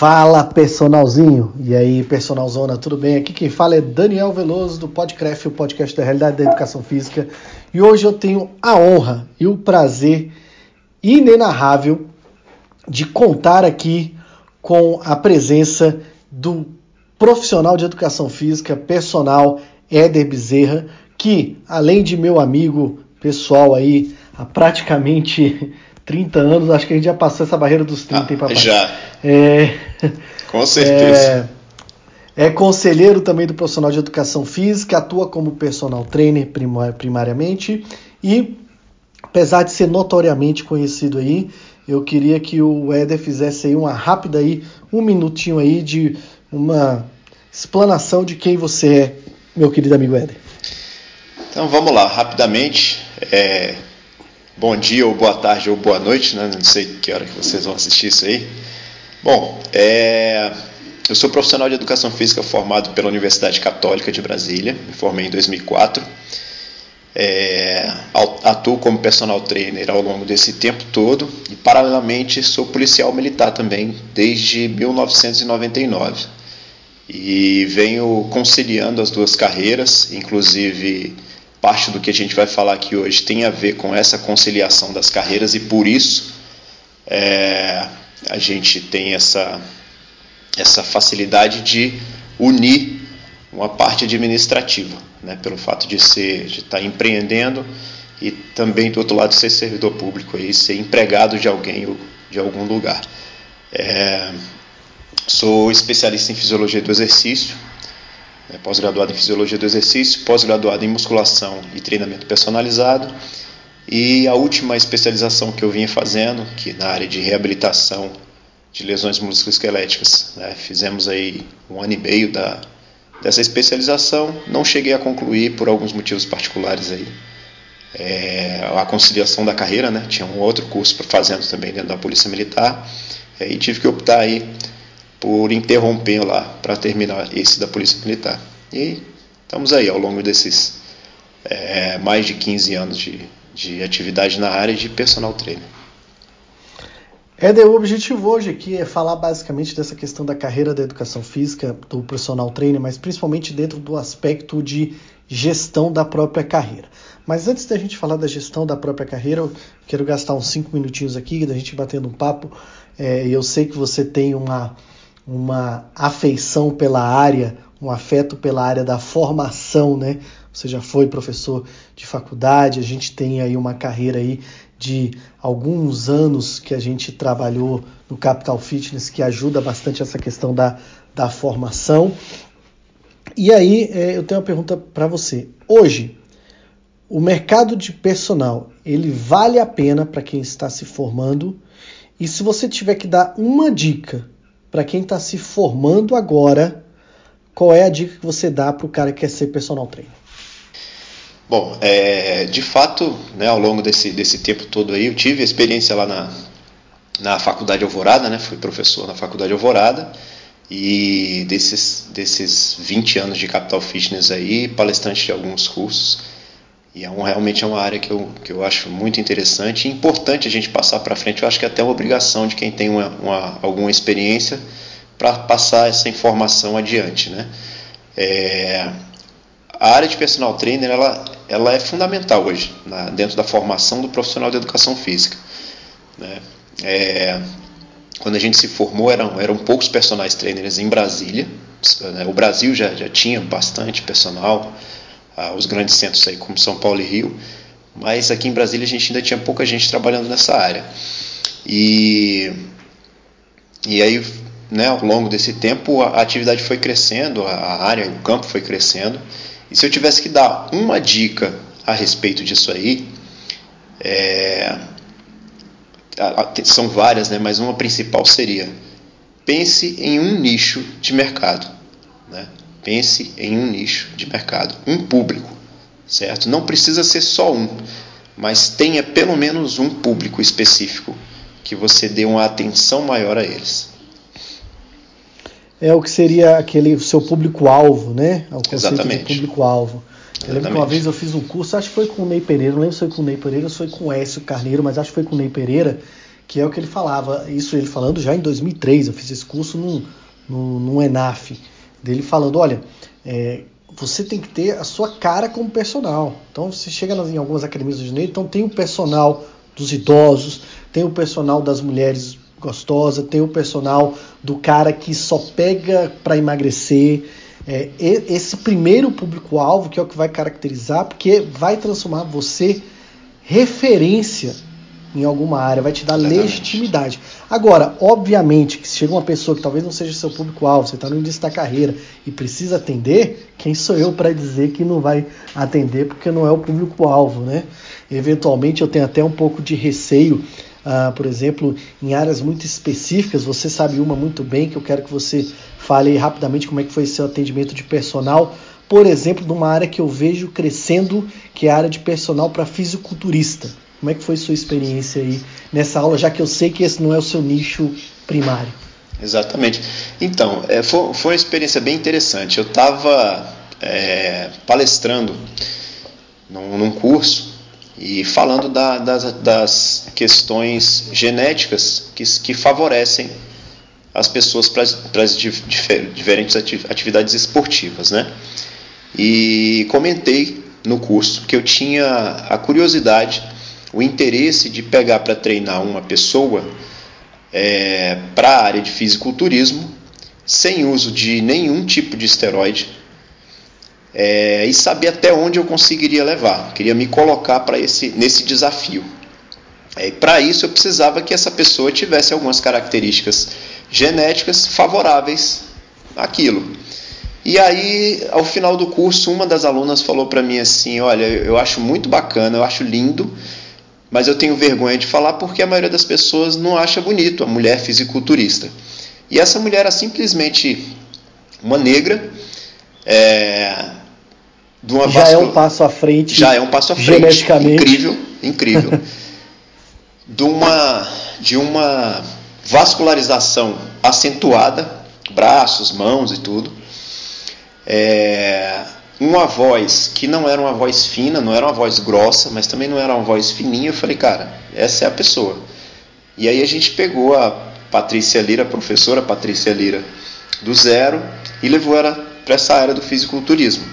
Fala personalzinho, e aí personalzona, tudo bem? Aqui quem fala é Daniel Veloso do Podcraft, o podcast da realidade da educação física. E hoje eu tenho a honra e o prazer inenarrável de contar aqui com a presença do profissional de educação física, personal Éder Bezerra, que além de meu amigo pessoal aí há praticamente 30 anos, acho que a gente já passou essa barreira dos 30, ah, hein, papai? Já. É, Com certeza. É, é, conselheiro também do profissional de educação física, atua como personal trainer primariamente e, apesar de ser notoriamente conhecido aí, eu queria que o Éder fizesse aí uma rápida aí, um minutinho aí de uma explanação de quem você é, meu querido amigo Éder. Então vamos lá, rapidamente. É, bom dia, ou boa tarde, ou boa noite, né? Não sei que hora que vocês vão assistir isso aí. Bom, é, eu sou profissional de educação física formado pela Universidade Católica de Brasília, me formei em 2004. É, atuo como personal trainer ao longo desse tempo todo e, paralelamente, sou policial militar também desde 1999. E venho conciliando as duas carreiras, inclusive parte do que a gente vai falar aqui hoje tem a ver com essa conciliação das carreiras e por isso é, a gente tem essa, essa facilidade de unir uma parte administrativa, né, pelo fato de ser de estar tá empreendendo e também do outro lado ser servidor público e ser empregado de alguém ou de algum lugar. É, sou especialista em fisiologia do exercício, é, pós-graduado em Fisiologia do Exercício, pós-graduado em Musculação e Treinamento Personalizado. E a última especialização que eu vinha fazendo, que na área de reabilitação de lesões musculoesqueléticas. Né? Fizemos aí um ano e meio da, dessa especialização, não cheguei a concluir por alguns motivos particulares aí. É, a conciliação da carreira, né? tinha um outro curso fazendo também dentro da Polícia Militar, e tive que optar aí por interromper lá para terminar esse da Polícia Militar. E estamos aí ao longo desses é, mais de 15 anos de, de atividade na área de personal trainer. Éder, o objetivo hoje aqui é falar basicamente dessa questão da carreira da educação física, do personal trainer, mas principalmente dentro do aspecto de gestão da própria carreira. Mas antes da gente falar da gestão da própria carreira, eu quero gastar uns 5 minutinhos aqui da gente batendo um papo. É, eu sei que você tem uma, uma afeição pela área, um afeto pela área da formação, né? Você já foi professor de faculdade, a gente tem aí uma carreira aí de alguns anos que a gente trabalhou no Capital Fitness, que ajuda bastante essa questão da, da formação. E aí é, eu tenho uma pergunta para você. Hoje, o mercado de personal, ele vale a pena para quem está se formando? E se você tiver que dar uma dica para quem está se formando agora, qual é a dica que você dá para o cara que quer ser personal trainer? Bom, é, de fato, né, ao longo desse, desse tempo todo aí, eu tive experiência lá na, na Faculdade Alvorada, né, fui professor na Faculdade Alvorada, e desses, desses 20 anos de Capital Fitness aí, palestrante de alguns cursos, e é um, realmente é uma área que eu, que eu acho muito interessante e importante a gente passar para frente. Eu acho que é até uma obrigação de quem tem uma, uma alguma experiência para passar essa informação adiante. Né? É, a área de personal trainer ela, ela é fundamental hoje na, dentro da formação do profissional de educação física. Né? É, quando a gente se formou, eram, eram poucos personagens trainers em Brasília. O Brasil já, já tinha bastante personal os grandes centros aí como São Paulo e Rio, mas aqui em Brasília a gente ainda tinha pouca gente trabalhando nessa área. E, e aí, né, ao longo desse tempo, a atividade foi crescendo, a área, o campo foi crescendo. E se eu tivesse que dar uma dica a respeito disso aí, é, são várias, né, mas uma principal seria: pense em um nicho de mercado. Né? Pense em um nicho de mercado, um público, certo? Não precisa ser só um, mas tenha pelo menos um público específico que você dê uma atenção maior a eles. É o que seria aquele seu público-alvo, né? É o conceito Exatamente. de público-alvo. Eu lembro que uma vez eu fiz um curso, acho que foi com o Ney Pereira, não lembro se foi com o Ney Pereira ou se foi com o Écio Carneiro, mas acho que foi com o Ney Pereira, que é o que ele falava, isso ele falando já em 2003, eu fiz esse curso no, no, no ENAF, dele falando, olha, é, você tem que ter a sua cara como personal. Então você chega em algumas academias do janeiro, então tem o personal dos idosos, tem o personal das mulheres gostosas, tem o personal do cara que só pega para emagrecer. É, esse primeiro público-alvo que é o que vai caracterizar, porque vai transformar você referência em alguma área, vai te dar Exatamente. legitimidade. Agora, obviamente, que se chega uma pessoa que talvez não seja seu público-alvo, você está no início da carreira e precisa atender, quem sou eu para dizer que não vai atender porque não é o público-alvo, né? Eventualmente eu tenho até um pouco de receio, uh, por exemplo, em áreas muito específicas, você sabe uma muito bem, que eu quero que você fale rapidamente como é que foi seu atendimento de personal, por exemplo, numa área que eu vejo crescendo, que é a área de personal para fisiculturista. Como é que foi sua experiência aí nessa aula, já que eu sei que esse não é o seu nicho primário? Exatamente. Então, é, foi, foi uma experiência bem interessante. Eu estava é, palestrando num, num, curso e falando da, das, das, questões genéticas que, que favorecem as pessoas para as diferentes atividades esportivas, né? E comentei no curso que eu tinha a curiosidade o interesse de pegar para treinar uma pessoa é, para a área de fisiculturismo sem uso de nenhum tipo de esteroide é, e saber até onde eu conseguiria levar. Queria me colocar para esse nesse desafio. É, para isso eu precisava que essa pessoa tivesse algumas características genéticas favoráveis àquilo. E aí, ao final do curso, uma das alunas falou para mim assim: Olha, eu acho muito bacana, eu acho lindo, mas eu tenho vergonha de falar porque a maioria das pessoas não acha bonito a mulher fisiculturista. E essa mulher era simplesmente uma negra, é, de uma já é um passo à frente. Já é um passo à frente. Incrível, incrível. de uma de uma vascularização acentuada, braços, mãos e tudo. É, uma voz que não era uma voz fina, não era uma voz grossa, mas também não era uma voz fininha. Eu falei, cara, essa é a pessoa. E aí a gente pegou a Patrícia Lira, a professora Patrícia Lira, do zero e levou ela para essa área do fisiculturismo.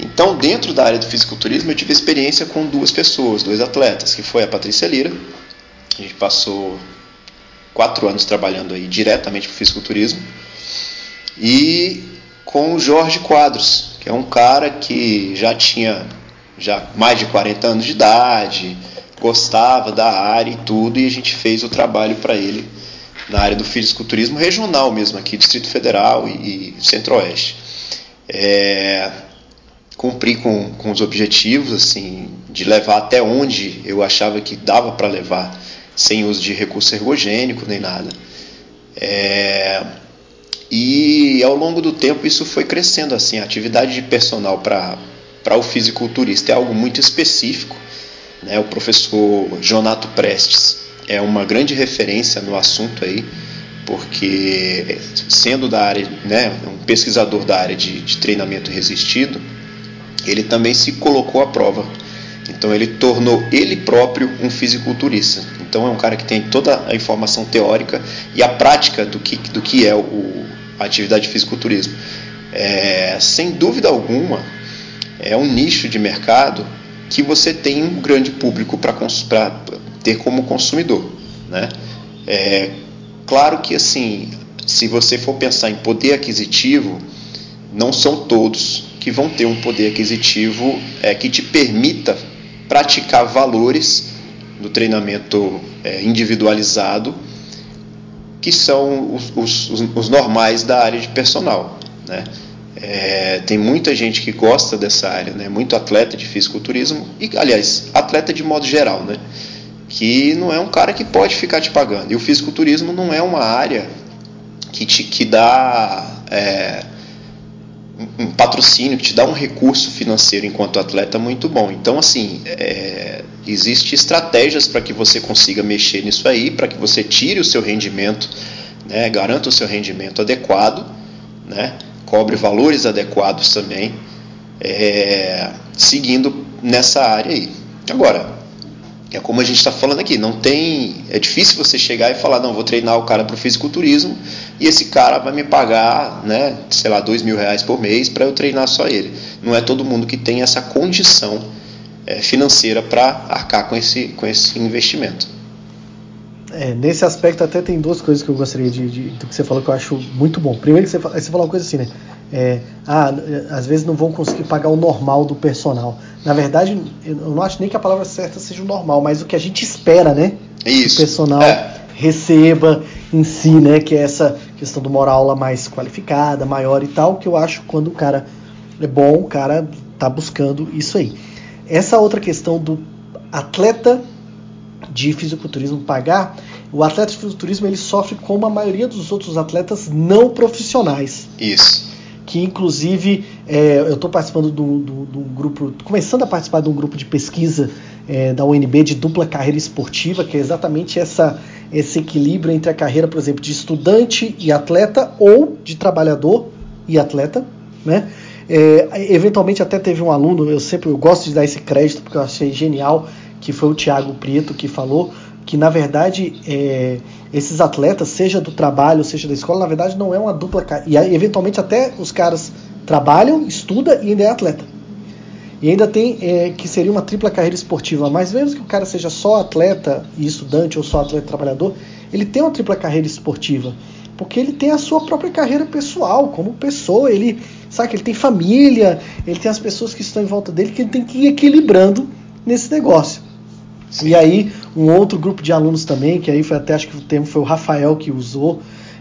Então, dentro da área do fisiculturismo, eu tive experiência com duas pessoas, dois atletas, que foi a Patrícia Lira. A gente passou quatro anos trabalhando aí diretamente com fisiculturismo. E com o Jorge Quadros, que é um cara que já tinha já mais de 40 anos de idade, gostava da área e tudo, e a gente fez o trabalho para ele na área do fisiculturismo regional mesmo, aqui Distrito Federal e, e Centro-Oeste. É, cumpri com, com os objetivos, assim, de levar até onde eu achava que dava para levar, sem uso de recurso ergogênico nem nada. É, e ao longo do tempo isso foi crescendo assim. A atividade de personal para o fisiculturista é algo muito específico. Né? O professor Jonato Prestes é uma grande referência no assunto aí, porque sendo da área, né, um pesquisador da área de, de treinamento resistido, ele também se colocou à prova. Então ele tornou ele próprio um fisiculturista. Então é um cara que tem toda a informação teórica e a prática do que, do que é o, a atividade de fisiculturismo. É, sem dúvida alguma, é um nicho de mercado que você tem um grande público para ter como consumidor. Né? É, claro que assim, se você for pensar em poder aquisitivo, não são todos que vão ter um poder aquisitivo é, que te permita praticar valores do treinamento é, individualizado que são os, os, os normais da área de personal. Né? É, tem muita gente que gosta dessa área, né? muito atleta de fisiculturismo, e aliás, atleta de modo geral, né? que não é um cara que pode ficar te pagando. E o fisiculturismo não é uma área que, te, que dá é, um patrocínio, que te dá um recurso financeiro enquanto atleta muito bom. Então, assim, é, existe estratégias para que você consiga mexer nisso aí, para que você tire o seu rendimento, né, garanta o seu rendimento adequado, né, cobre valores adequados também, é, seguindo nessa área aí. Agora, É como a gente está falando aqui, não tem. É difícil você chegar e falar, não, vou treinar o cara para o fisiculturismo e esse cara vai me pagar, né, sei lá, dois mil reais por mês para eu treinar só ele. Não é todo mundo que tem essa condição é, financeira para arcar com esse, com esse investimento. É, nesse aspecto até tem duas coisas que eu gostaria de, de, do que você falou que eu acho muito bom. Primeiro que você, você falou uma coisa assim, né? É, ah, às vezes não vão conseguir pagar o normal do personal. Na verdade, eu não acho nem que a palavra certa seja o normal, mas o que a gente espera, né? Isso. Que o personal é. receba em si, né? Que é essa questão de uma aula mais qualificada, maior e tal, que eu acho quando o cara é bom, o cara tá buscando isso aí. Essa outra questão do atleta de fisiculturismo pagar, o atleta de fisiculturismo ele sofre como a maioria dos outros atletas não profissionais. Isso que inclusive é, eu estou participando de um grupo, começando a participar de um grupo de pesquisa é, da UNB de dupla carreira esportiva, que é exatamente essa, esse equilíbrio entre a carreira, por exemplo, de estudante e atleta ou de trabalhador e atleta, né? É, eventualmente até teve um aluno, eu sempre eu gosto de dar esse crédito porque eu achei genial, que foi o Thiago Prieto que falou que na verdade é, esses atletas, seja do trabalho, seja da escola, na verdade não é uma dupla. E eventualmente até os caras trabalham, estudam e ainda é atleta. E ainda tem é, que seria uma tripla carreira esportiva. Mas mesmo que o cara seja só atleta e estudante ou só atleta e trabalhador, ele tem uma tripla carreira esportiva. Porque ele tem a sua própria carreira pessoal, como pessoa, ele sabe que ele tem família, ele tem as pessoas que estão em volta dele que ele tem que ir equilibrando nesse negócio. Sim. E aí, um outro grupo de alunos também, que aí foi até acho que o termo foi o Rafael que usou,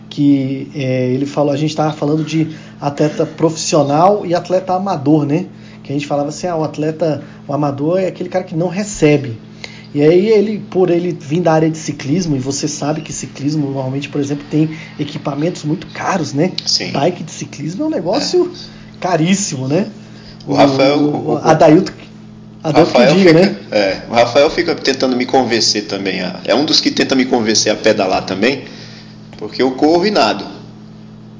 que é, ele falou, a gente estava falando de atleta profissional e atleta amador, né? Que a gente falava assim, ah, o atleta, o amador é aquele cara que não recebe. E aí ele, por ele vir da área de ciclismo, e você sabe que ciclismo normalmente, por exemplo, tem equipamentos muito caros, né? Sim. Bike de ciclismo é um negócio é. caríssimo, né? O, o Rafael. O, o, Adailton a Rafael diga, fica, né? É, o Rafael fica tentando me convencer também. A, é um dos que tenta me convencer a pedalar também, porque eu corro e nado.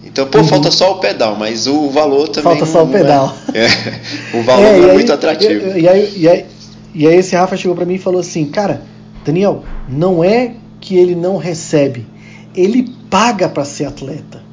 Então, pô, uhum. falta só o pedal, mas o valor também. Falta só o é. pedal. É, é, o valor é, não é aí, muito atrativo. E, e, aí, e, aí, e aí esse Rafa chegou para mim e falou assim, cara, Daniel, não é que ele não recebe, ele paga para ser atleta.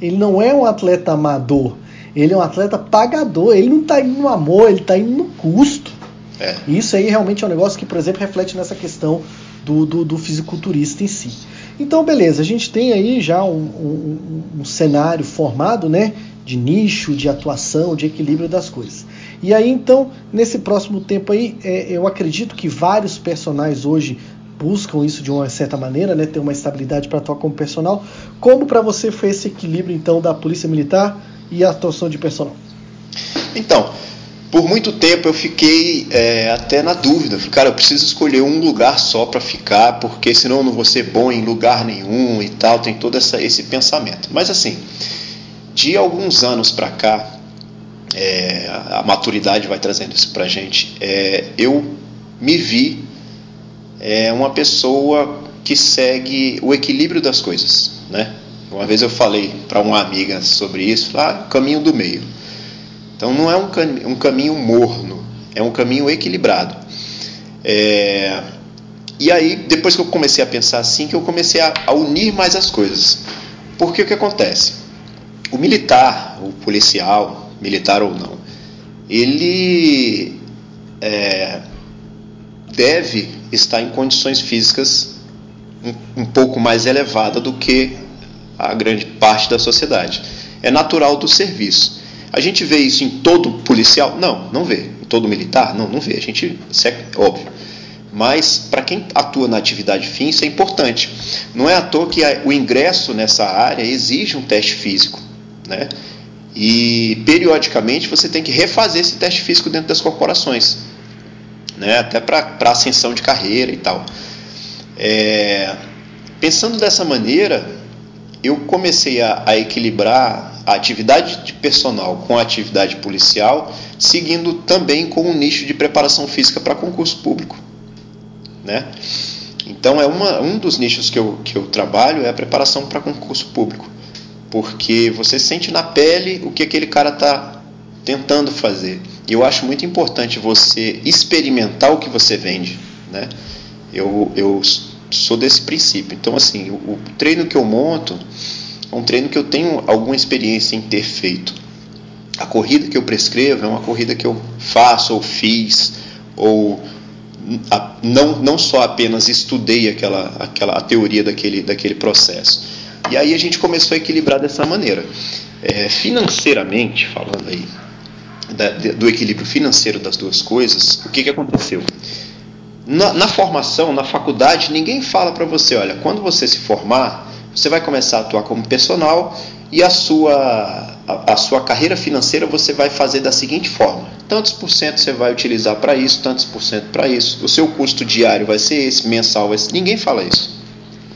Ele não é um atleta amador, ele é um atleta pagador. Ele não está indo no amor, ele está indo no custo. É. E isso aí realmente é um negócio que, por exemplo, reflete nessa questão do, do, do fisiculturista em si. Então, beleza, a gente tem aí já um, um, um, cenário formado, né? De nicho, de atuação, de equilíbrio das coisas. E aí, então, nesse próximo tempo aí, é, eu acredito que vários personagens hoje buscam isso de uma certa maneira, né? Ter uma estabilidade para atuar como personal. Como para você foi esse equilíbrio, então, da Polícia Militar e a atuação de personal? Então, por muito tempo eu fiquei é, até na dúvida. Cara, eu preciso escolher um lugar só para ficar, porque senão eu não vou ser bom em lugar nenhum e tal. Tem todo essa, esse pensamento. Mas assim, de alguns anos para cá, é, a maturidade vai trazendo isso para gente. É, eu me vi é, uma pessoa que segue o equilíbrio das coisas, né? Uma vez eu falei para uma amiga sobre isso, lá, ah, caminho do meio. Então não é um, cam um caminho morno, é um caminho equilibrado. É... E aí, depois que eu comecei a pensar assim, que eu comecei a, a unir mais as coisas. Porque o que acontece? O militar, o policial, militar ou não, ele é, deve estar em condições físicas um, um pouco mais elevada do que a grande parte da sociedade. É natural do serviço. A gente vê isso em todo policial? Não, não vê. Em todo militar? Não, não vê. A gente, é óbvio. Mas para quem atua na atividade fim, isso é importante. Não é à toa que o ingresso nessa área exige um teste físico, né? E periodicamente você tem que refazer esse teste físico dentro das corporações, né? Até para ascensão de carreira e tal. É, pensando dessa maneira, eu comecei a, a equilibrar a atividade de personal com a atividade policial, seguindo também com um nicho de preparação física para concurso público. Né? Então, é uma, um dos nichos que eu, que eu trabalho é a preparação para concurso público, porque você sente na pele o que aquele cara está tentando fazer. E eu acho muito importante você experimentar o que você vende. Né? Eu, eu sou desse princípio. Então, assim, o, o treino que eu monto é um treino que eu tenho alguma experiência em ter feito. A corrida que eu prescrevo é uma corrida que eu faço ou fiz ou a, não, não só apenas estudei aquela, aquela a teoria daquele, daquele processo. E aí a gente começou a equilibrar dessa maneira. É, financeiramente, falando aí da, do equilíbrio financeiro das duas coisas, o que, que aconteceu? Na, na formação, na faculdade, ninguém fala para você, olha, quando você se formar, você vai começar a atuar como personal e a sua, a, a sua carreira financeira você vai fazer da seguinte forma: tantos por cento você vai utilizar para isso, tantos por cento para isso, o seu custo diário vai ser esse, mensal vai ser. Ninguém fala isso.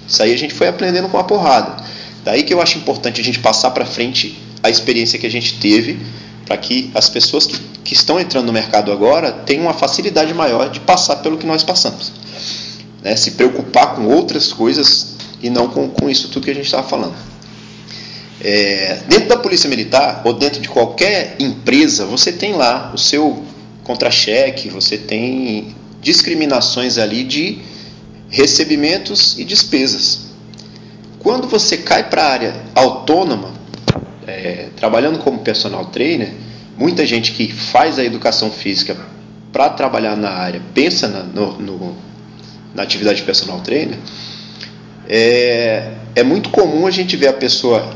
Isso aí a gente foi aprendendo com a porrada. Daí que eu acho importante a gente passar para frente a experiência que a gente teve para que as pessoas que, que estão entrando no mercado agora tenham uma facilidade maior de passar pelo que nós passamos. Né? Se preocupar com outras coisas e não com, com isso tudo que a gente estava falando. É, dentro da Polícia Militar ou dentro de qualquer empresa, você tem lá o seu contra-cheque, você tem discriminações ali de recebimentos e despesas. Quando você cai para a área autônoma, é, trabalhando como personal trainer, muita gente que faz a educação física para trabalhar na área pensa na, no, no, na atividade de personal trainer. É, é muito comum a gente ver a pessoa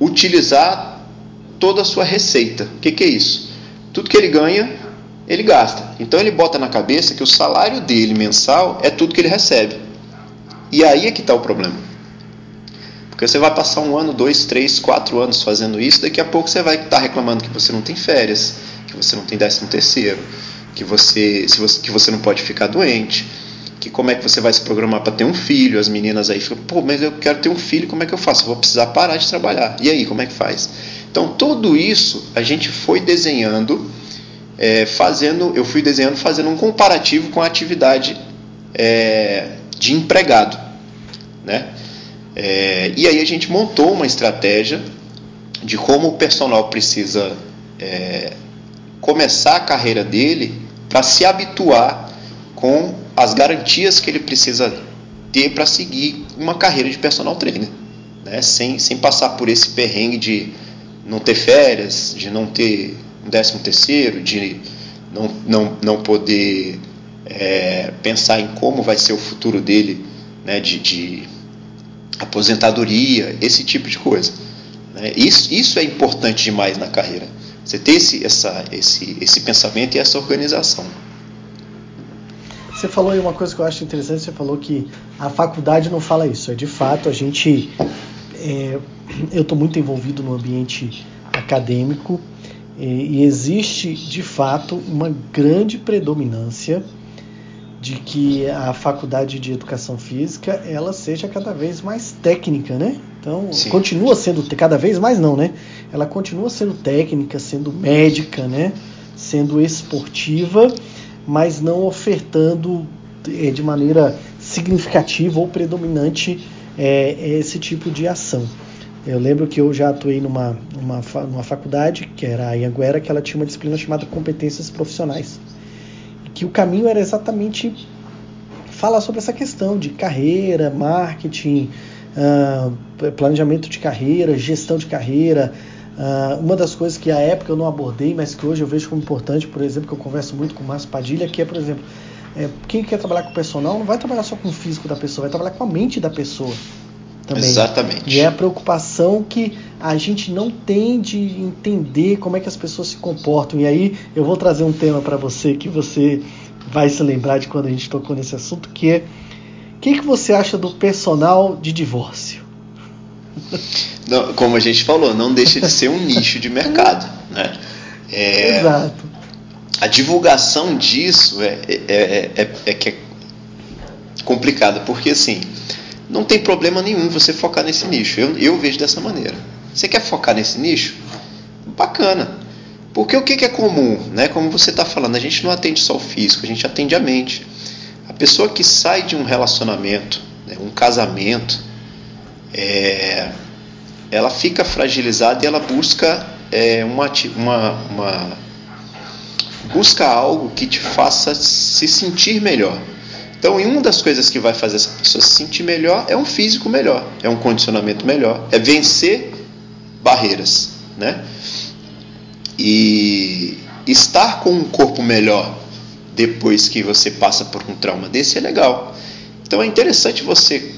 utilizar toda a sua receita. O que, que é isso? Tudo que ele ganha, ele gasta. Então ele bota na cabeça que o salário dele mensal é tudo que ele recebe. E aí é que está o problema. Porque você vai passar um ano, dois, três, quatro anos fazendo isso, daqui a pouco você vai estar tá reclamando que você não tem férias, que você não tem décimo terceiro, que você, se você, que você não pode ficar doente, que como é que você vai se programar para ter um filho. As meninas aí ficam, pô, mas eu quero ter um filho, como é que eu faço? Eu vou precisar parar de trabalhar. E aí, como é que faz? Então, tudo isso a gente foi desenhando, é, fazendo, eu fui desenhando, fazendo um comparativo com a atividade é, de empregado, né? É, e aí a gente montou uma estratégia de como o personal precisa é, começar a carreira dele para se habituar com as garantias que ele precisa ter para seguir uma carreira de personal trainer, né? sem, sem passar por esse perrengue de não ter férias, de não ter um décimo terceiro, de não, não, não poder é, pensar em como vai ser o futuro dele né? de, de aposentadoria, esse tipo de coisa. Né? Isso, isso é importante demais na carreira. Você ter esse, essa, esse, esse pensamento e essa organização. Você falou aí uma coisa que eu acho interessante, você falou que a faculdade não fala isso. É de fato, a gente. É, eu estou muito envolvido no ambiente acadêmico e, e existe de fato uma grande predominância de que a faculdade de educação física ela seja cada vez mais técnica, né? Então Sim. continua sendo cada vez mais não, né? Ela continua sendo técnica, sendo médica, né? Sendo esportiva mas não ofertando é, de maneira significativa ou predominante é, esse tipo de ação. Eu lembro que eu já atuei numa, numa, numa faculdade, que era a Ianguera, que ela tinha uma disciplina chamada competências profissionais. Que o caminho era exatamente falar sobre essa questão de carreira, marketing, uh, planejamento de carreira, gestão de carreira, Uh, uma das coisas que à época eu não abordei, mas que hoje eu vejo como importante, por exemplo, que eu converso muito com o Márcio Padilha, que é, por exemplo, é, quem quer trabalhar com personal não vai trabalhar só com o físico da pessoa, vai trabalhar com a mente da pessoa. Também. Exatamente. E é a preocupação que a gente não tem de entender como é que as pessoas se comportam. E aí eu vou trazer um tema para você que você vai se lembrar de quando a gente tocou nesse assunto, que é o que, que você acha do personal de divórcio? não, como a gente falou, não deixa de ser um nicho de mercado. Né? É, Exato. A divulgação disso é, é, é, é, é que é complicada, porque assim, não tem problema nenhum você focar nesse nicho. Eu, eu vejo dessa maneira. Você quer focar nesse nicho? Bacana. Porque o que, que é comum? Né? Como você está falando, a gente não atende só o físico, a gente atende a mente. A pessoa que sai de um relacionamento, né, um casamento, é, ela fica fragilizada e ela busca é, uma, uma, uma, busca algo que te faça se sentir melhor. Então, uma das coisas que vai fazer essa pessoa se sentir melhor é um físico melhor, é um condicionamento melhor, é vencer barreiras, né? E estar com um corpo melhor depois que você passa por um trauma desse é legal. Então é interessante você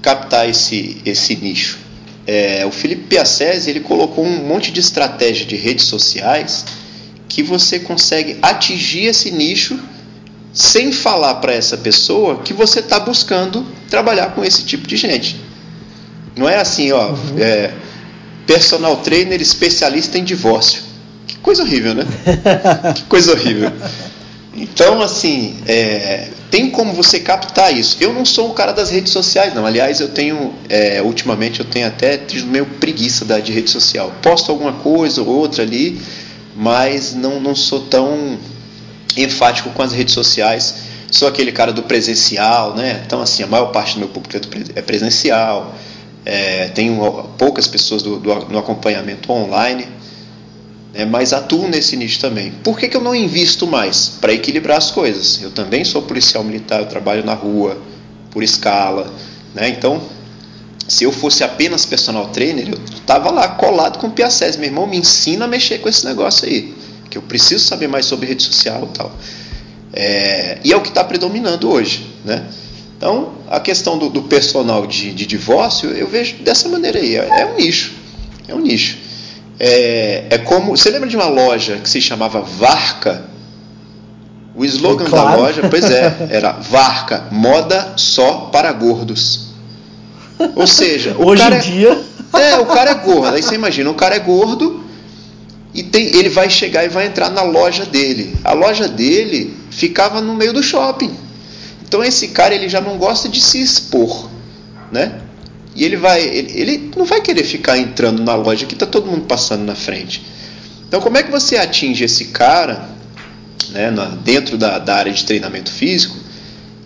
captar esse, esse nicho. É, o Felipe Piacese ele colocou um monte de estratégia de redes sociais que você consegue atingir esse nicho sem falar para essa pessoa que você está buscando trabalhar com esse tipo de gente. Não é assim, ó, uhum. é, personal trainer especialista em divórcio. Que coisa horrível, né? que coisa horrível. Então, assim, é, tem como você captar isso. Eu não sou o cara das redes sociais, não. Aliás, eu tenho, é, ultimamente, eu tenho até tido meio preguiça da, de rede social. Posto alguma coisa ou outra ali, mas não, não sou tão enfático com as redes sociais. Sou aquele cara do presencial, né? Então, assim, a maior parte do meu público é, é presencial. É, tenho poucas pessoas do, do, no acompanhamento online, né? mas atuo nesse nicho também. Por que, que eu não invisto mais? Para equilibrar as coisas. Eu também sou policial militar, eu trabalho na rua, por escala. Né? Então, se eu fosse apenas personal trainer, eu estava lá colado com o Piacés. Meu irmão, me ensina a mexer com esse negócio aí que eu preciso saber mais sobre rede social e tal. É, e é o que está predominando hoje, né? Então, a questão do, do personal de, de, divórcio, eu vejo dessa maneira aí. É, é um nicho. É um nicho. É, é, como. Você lembra de uma loja que se chamava Varca? O slogan claro. da loja, pois é, era Varca, moda só para gordos. Ou seja, o hoje em é, dia. É, o cara é gordo. Aí você imagina, o cara é gordo, e tem, ele vai chegar e vai entrar na loja dele. A loja dele ficava no meio do shopping. Então esse cara ele já não gosta de se expor, né? E ele vai, ele, ele não vai querer ficar entrando na loja que está todo mundo passando na frente. Então como é que você atinge esse cara, né, na, dentro da, da área de treinamento físico,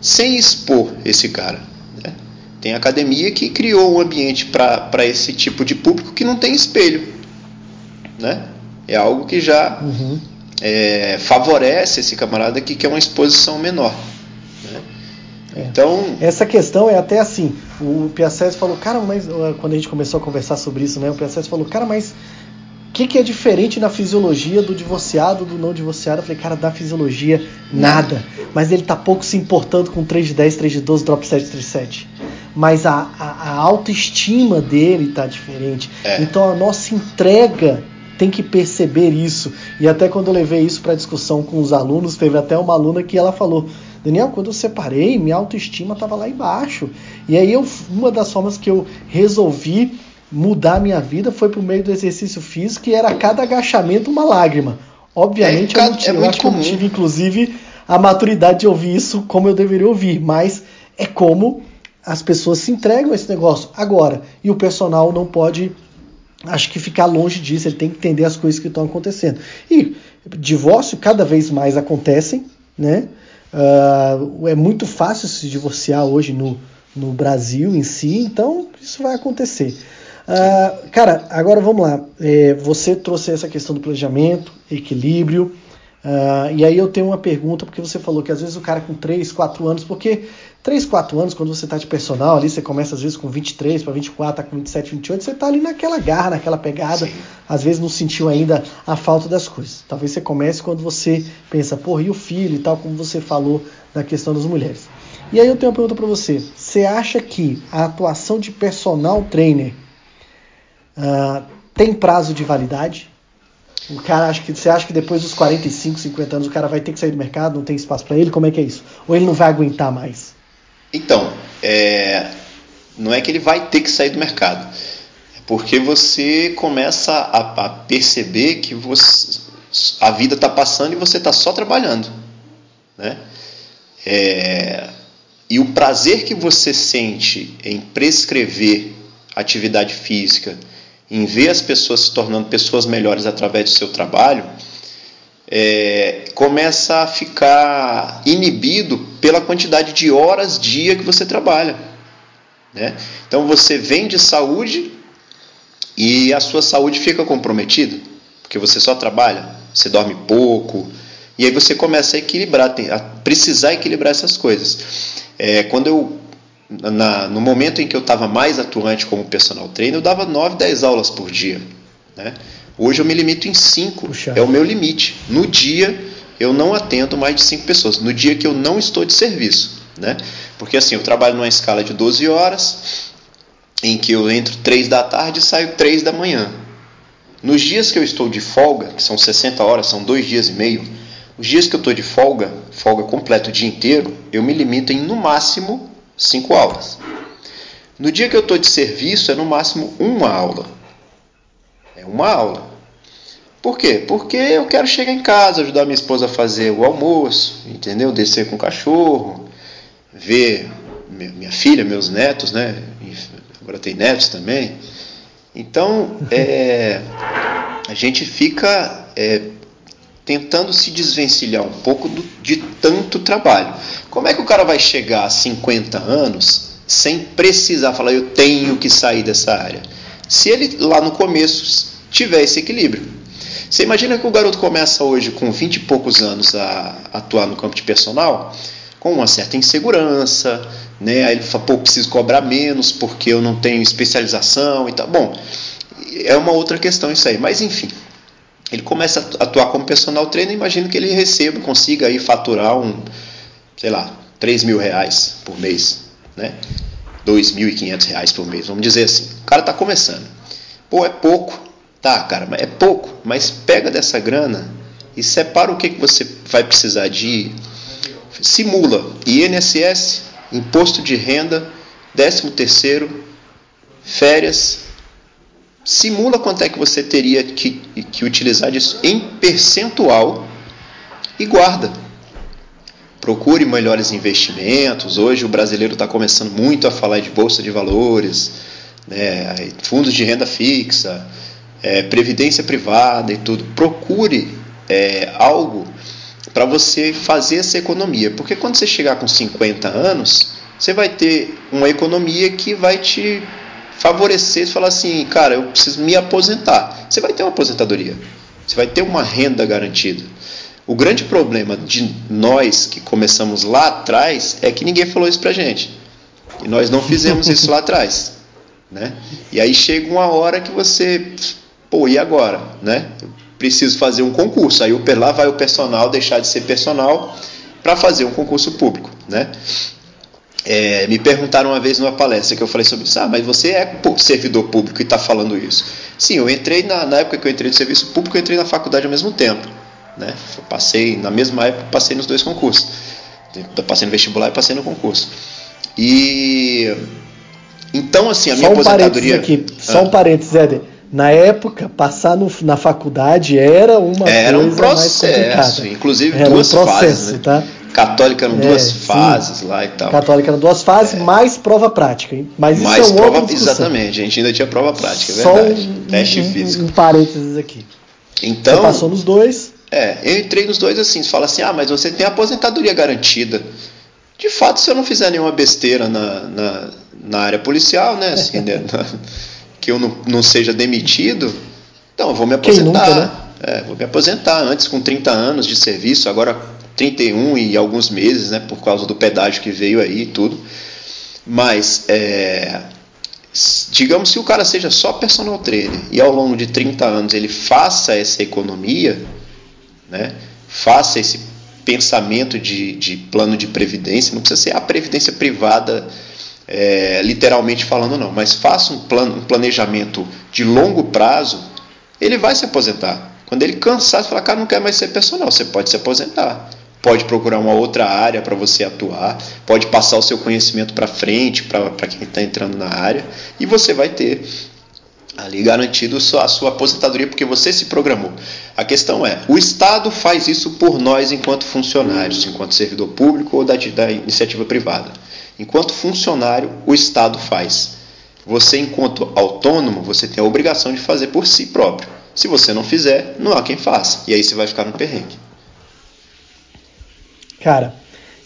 sem expor esse cara? Né? Tem academia que criou um ambiente para esse tipo de público que não tem espelho, né? É algo que já uhum. é, favorece esse camarada que quer uma exposição menor. Né? É. Então. Essa questão é até assim. O Piacés falou, cara, mas quando a gente começou a conversar sobre isso, né? O Piacés falou, cara, mas o que, que é diferente na fisiologia do divorciado do não divorciado? Eu falei, cara, da fisiologia, nada. Mas ele tá pouco se importando com 3 de 10, 3 de 12, drop 7, 3 7. Mas a, a, a autoestima dele tá diferente. É. Então a nossa entrega tem que perceber isso. E até quando eu levei isso para discussão com os alunos, teve até uma aluna que ela falou: Daniel, quando eu separei, minha autoestima estava lá embaixo. E aí eu, uma das formas que eu resolvi mudar minha vida foi por meio do exercício físico, e era cada agachamento uma lágrima. Obviamente, é, eu, não tive, é eu que eu não tive, inclusive, a maturidade de ouvir isso como eu deveria ouvir, mas é como as pessoas se entregam a esse negócio. Agora, e o personal não pode acho que ficar longe disso, ele tem que entender as coisas que estão acontecendo. E divórcio cada vez mais acontecem, né? Uh, é muito fácil se divorciar hoje no, no Brasil em si, então isso vai acontecer. Uh, cara, agora vamos lá. É, você trouxe essa questão do planejamento, equilíbrio, uh, e aí eu tenho uma pergunta, porque você falou que às vezes o cara com 3, 4 anos, porque 3, 4 anos, quando você está de personal ali, você começa às vezes com 23 para 24, tá com 27, 28, você está ali naquela garra, naquela pegada, Sim. às vezes não sentiu ainda a falta das coisas. Talvez você comece quando você pensa, porra, e o filho e tal, como você falou da questão das mulheres. E aí eu tenho uma pergunta para você. Você acha que a atuação de personal trainer uh, tem prazo de validade? O cara acha que você acha que depois dos 45, 50 anos o cara vai ter que sair do mercado, não tem espaço para ele? Como é que é isso? Ou ele não vai aguentar mais? Então, é, não é que ele vai ter que sair do mercado, é porque você começa a, a perceber que você, a vida está passando e você está só trabalhando. Né? É, e o prazer que você sente em prescrever atividade física, em ver as pessoas se tornando pessoas melhores através do seu trabalho, é, começa a ficar inibido pela quantidade de horas dia que você trabalha. Né? Então você vende saúde e a sua saúde fica comprometida, porque você só trabalha, você dorme pouco, E aí você começa a equilibrar, a precisar equilibrar essas coisas. É, quando eu na, no momento em que eu estava mais atuante como personal trainer, eu dava 9, 10 aulas por dia. Né? Hoje eu me limito em 5, é o meu limite. No dia eu não atendo mais de 5 pessoas, no dia que eu não estou de serviço. Né? Porque assim, eu trabalho numa escala de 12 horas, em que eu entro 3 da tarde e saio 3 da manhã. Nos dias que eu estou de folga, que são 60 horas, são dois dias e meio, os dias que eu estou de folga, folga completa o dia inteiro, eu me limito em no máximo cinco aulas. No dia que eu estou de serviço, é no máximo uma aula. É uma aula. Por quê? Porque eu quero chegar em casa, ajudar minha esposa a fazer o almoço, entendeu? Descer com o cachorro, ver minha filha, meus netos, né? Agora tem netos também. Então, é, a gente fica é, tentando se desvencilhar um pouco do, de tanto trabalho. Como é que o cara vai chegar a 50 anos sem precisar falar, eu tenho que sair dessa área? Se ele lá no começo tiver esse equilíbrio. Você imagina que o garoto começa hoje com 20 e poucos anos a atuar no campo de personal, com uma certa insegurança, né? Aí ele fala, pô, preciso cobrar menos porque eu não tenho especialização e tal. Bom, é uma outra questão isso aí, mas enfim ele começa a atuar como personal trainer, imagino que ele receba, consiga aí faturar um, sei lá, 3 mil reais por mês, né? 2.500 reais por mês, vamos dizer assim. O cara está começando. Pô, é pouco. Tá, cara, é pouco, mas pega dessa grana e separa o que, que você vai precisar de. Simula INSS, imposto de renda, 13 terceiro, férias, simula quanto é que você teria que, que utilizar disso em percentual e guarda. Procure melhores investimentos. Hoje o brasileiro está começando muito a falar de bolsa de valores, né, fundos de renda fixa, é, previdência privada e tudo. Procure é, algo para você fazer essa economia, porque quando você chegar com 50 anos, você vai ter uma economia que vai te favorecer e falar assim, cara, eu preciso me aposentar. Você vai ter uma aposentadoria. Você vai ter uma renda garantida. O grande problema de nós que começamos lá atrás é que ninguém falou isso pra gente. E nós não fizemos isso lá atrás. Né? E aí chega uma hora que você, pô, e agora? Né? Eu preciso fazer um concurso. Aí lá vai o personal deixar de ser personal para fazer um concurso público. Né? É, me perguntaram uma vez numa palestra que eu falei sobre isso, ah, mas você é servidor público e está falando isso. Sim, eu entrei na, na, época que eu entrei no serviço público, eu entrei na faculdade ao mesmo tempo. Né? Eu passei, na mesma época, passei nos dois concursos. Eu passei no vestibular e passei no concurso. E então, assim, a só minha um aposentadoria. Aqui, só ah. um parênteses, Éder. Na época, passar no, na faculdade era uma era coisa um processo, inclusive era duas um processo, fases, né? tá? Católica eram é, duas fases lá e tal. Católica eram duas fases, é. mais prova prática. Hein? Mas mais isso é prova, Exatamente, a gente ainda tinha prova prática, é Só verdade. Um, Teste um, físico. Um parênteses aqui. Então, você passou nos dois? É, eu entrei nos dois assim. Você fala assim: ah, mas você tem aposentadoria garantida. De fato, se eu não fizer nenhuma besteira na, na, na área policial, né? Assim, né, na, que eu não, não seja demitido, então eu vou me aposentar. Nunca, né? É, vou me aposentar antes com 30 anos de serviço, agora 31 e alguns meses, né, por causa do pedágio que veio aí e tudo. Mas, é, digamos se o cara seja só personal trainer e ao longo de 30 anos ele faça essa economia, né, faça esse pensamento de, de plano de previdência, não precisa ser a previdência privada, é, literalmente falando, não, mas faça um, um planejamento de longo prazo, ele vai se aposentar. Quando ele cansar, você fala, cara, não quer mais ser personal, você pode se aposentar pode procurar uma outra área para você atuar, pode passar o seu conhecimento para frente para quem está entrando na área e você vai ter ali garantido a sua aposentadoria porque você se programou. A questão é, o Estado faz isso por nós enquanto funcionários, enquanto servidor público ou da, da iniciativa privada. Enquanto funcionário, o Estado faz. Você, enquanto autônomo, você tem a obrigação de fazer por si próprio. Se você não fizer, não há quem faça. E aí você vai ficar no perrengue. Cara,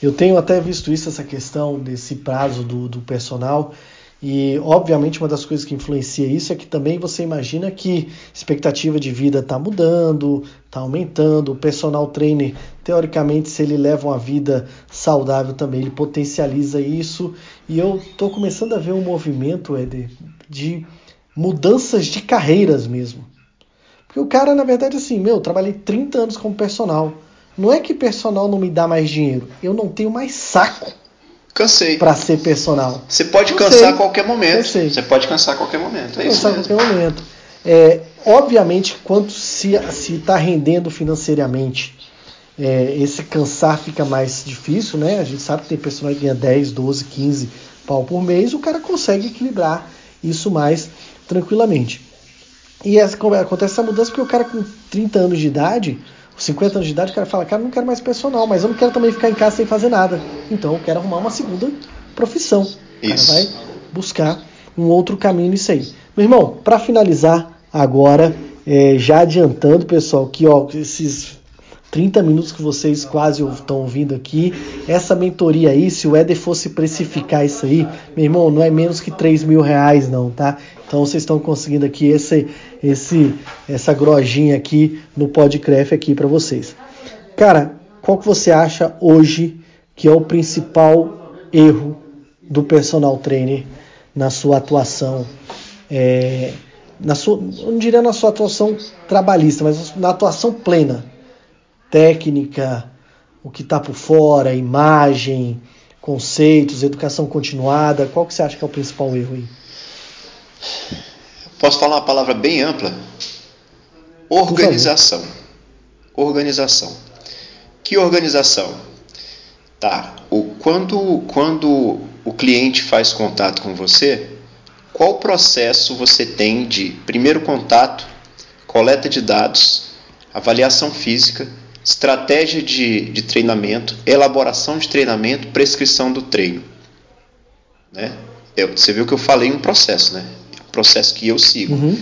eu tenho até visto isso, essa questão desse prazo do, do personal, E, obviamente, uma das coisas que influencia isso é que também você imagina que expectativa de vida está mudando, está aumentando. O personal trainer, teoricamente, se ele leva uma vida saudável também, ele potencializa isso. E eu estou começando a ver um movimento, Éder, de mudanças de carreiras mesmo. Porque o cara, na verdade, assim, meu, trabalhei 30 anos como personal. Não é que personal não me dá mais dinheiro, eu não tenho mais saco Cansei. Para ser personal. Você pode Cansei. cansar a qualquer momento. Cansei. Você pode cansar a qualquer momento. É cansar a qualquer momento. É, obviamente, quanto se está rendendo financeiramente, é, esse cansar fica mais difícil, né? A gente sabe que tem personal que ganha 10, 12, 15 pau por mês, o cara consegue equilibrar isso mais tranquilamente. E essa, acontece essa mudança porque o cara com 30 anos de idade 50 anos de idade, o cara fala, cara, não quero mais personal, mas eu não quero também ficar em casa sem fazer nada. Então eu quero arrumar uma segunda profissão. O cara vai buscar um outro caminho nisso aí. Meu irmão, para finalizar agora, é, já adiantando, pessoal, que ó, esses 30 minutos que vocês quase estão ouvindo aqui, essa mentoria aí, se o Éder fosse precificar isso aí, meu irmão, não é menos que 3 mil reais não, tá? Então vocês estão conseguindo aqui esse, esse, essa grojinha aqui no Podcraft aqui para vocês. Cara, qual que você acha hoje que é o principal erro do personal trainer na sua atuação? É, na sua, não diria na sua atuação trabalhista, mas na atuação plena, técnica, o que está por fora, imagem, conceitos, educação continuada. Qual que você acha que é o principal erro aí? Posso falar uma palavra bem ampla? Organização. Organização. Que organização? Tá. O, quando, quando o cliente faz contato com você, qual processo você tem de primeiro contato, coleta de dados, avaliação física, estratégia de, de treinamento, elaboração de treinamento, prescrição do treino? Né? Eu, você viu que eu falei um processo, né? Processo que eu sigo. Uhum.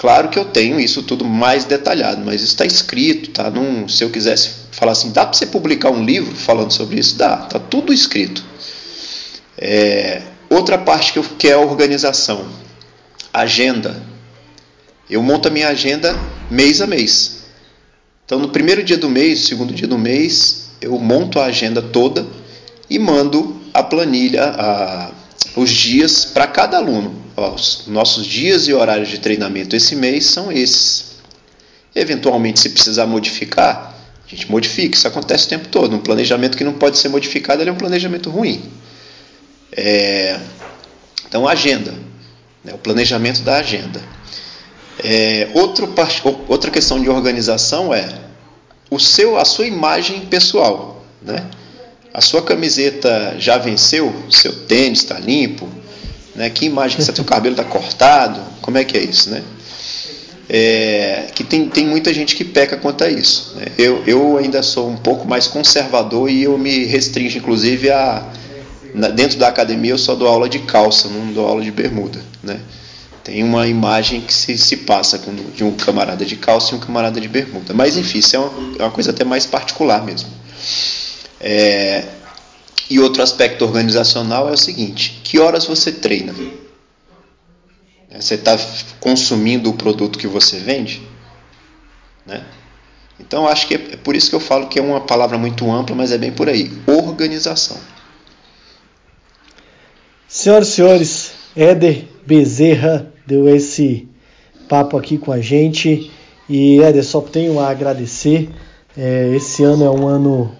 Claro que eu tenho isso tudo mais detalhado, mas isso está escrito, tá? Num, se eu quisesse falar assim, dá para você publicar um livro falando sobre isso? Dá, tá tudo escrito. É, outra parte que, eu, que é a organização, agenda. Eu monto a minha agenda mês a mês. Então, no primeiro dia do mês, segundo dia do mês, eu monto a agenda toda e mando a planilha, a, os dias para cada aluno os nossos dias e horários de treinamento esse mês são esses. Eventualmente, se precisar modificar, a gente modifica. Isso acontece o tempo todo. Um planejamento que não pode ser modificado é um planejamento ruim. É... Então, agenda. Né? O planejamento da agenda. É... Outro, outra questão de organização é o seu, a sua imagem pessoal. Né? A sua camiseta já venceu? Seu tênis está limpo? Né? Que imagem que seu cabelo está cortado? Como é que é isso, né? É, que tem, tem muita gente que peca quanto a isso. Né? Eu, eu ainda sou um pouco mais conservador e eu me restringo, inclusive, a na, dentro da academia eu só dou aula de calça, não dou aula de bermuda. Né? Tem uma imagem que se, se passa com, de um camarada de calça e um camarada de bermuda. Mas enfim, isso é uma, é uma coisa até mais particular mesmo. É, e outro aspecto organizacional é o seguinte: que horas você treina? Você está consumindo o produto que você vende? Né? Então acho que é por isso que eu falo que é uma palavra muito ampla, mas é bem por aí. Organização. Senhoras e senhores, Éder Bezerra deu esse papo aqui com a gente. E Éder, só tenho a agradecer. É, esse ano é um ano,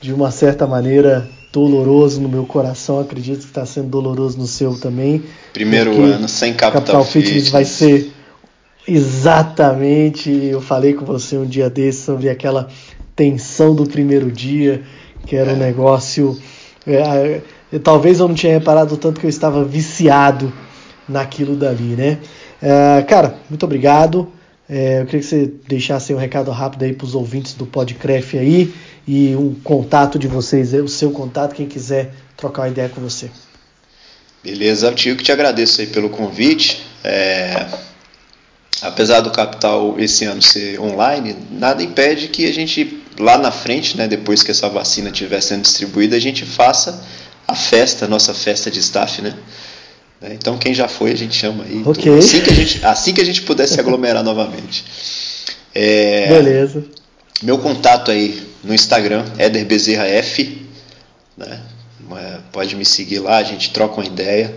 de uma certa maneira, doloroso no meu coração, acredito que está sendo doloroso no seu também. Primeiro ano sem Capital, Capital Fitness. Fitness vai ser exatamente. Eu falei com você um dia desse sobre aquela tensão do primeiro dia, que era é. um negócio. É, talvez eu não tinha reparado tanto que eu estava viciado naquilo dali, né? É, cara, muito obrigado. É, eu queria que você deixasse um recado rápido aí para os ouvintes do Podcraft aí e um contato de vocês, o seu contato, quem quiser trocar uma ideia com você. Beleza, Tio, que te agradeço aí pelo convite. É, apesar do capital esse ano ser online, nada impede que a gente lá na frente, né, depois que essa vacina estiver sendo distribuída, a gente faça a festa, a nossa festa de staff, né? Né? Então quem já foi a gente chama aí. Ok. Assim que a gente, assim que a gente puder se aglomerar novamente. É, Beleza. Meu contato aí no Instagram, Eder Bezerra F. Né? Pode me seguir lá, a gente troca uma ideia.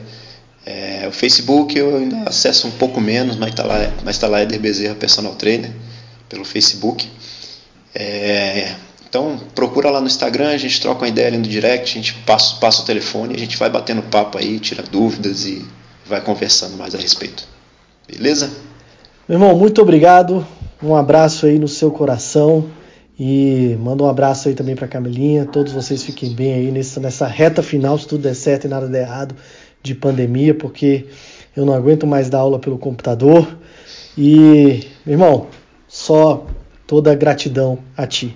É, o Facebook eu ainda acesso um pouco menos, mas está lá, mas tá lá Eder Bezerra Personal Trainer pelo Facebook. É, então procura lá no Instagram, a gente troca uma ideia ali no direct, a gente passa, passa o telefone, a gente vai batendo papo aí, tira dúvidas e vai conversando mais a respeito. Beleza? Meu irmão, muito obrigado. Um abraço aí no seu coração. E manda um abraço aí também para Camilinha. Todos vocês fiquem bem aí nessa, nessa reta final, se tudo der certo e nada der errado, de pandemia, porque eu não aguento mais dar aula pelo computador. E, meu irmão, só toda gratidão a ti.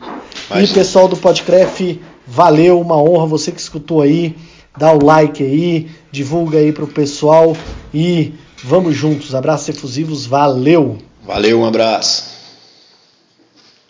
E pessoal do Podcraft, valeu, uma honra você que escutou aí. Dá o like aí, divulga aí pro pessoal e vamos juntos. Abraços efusivos, valeu! Valeu, um abraço.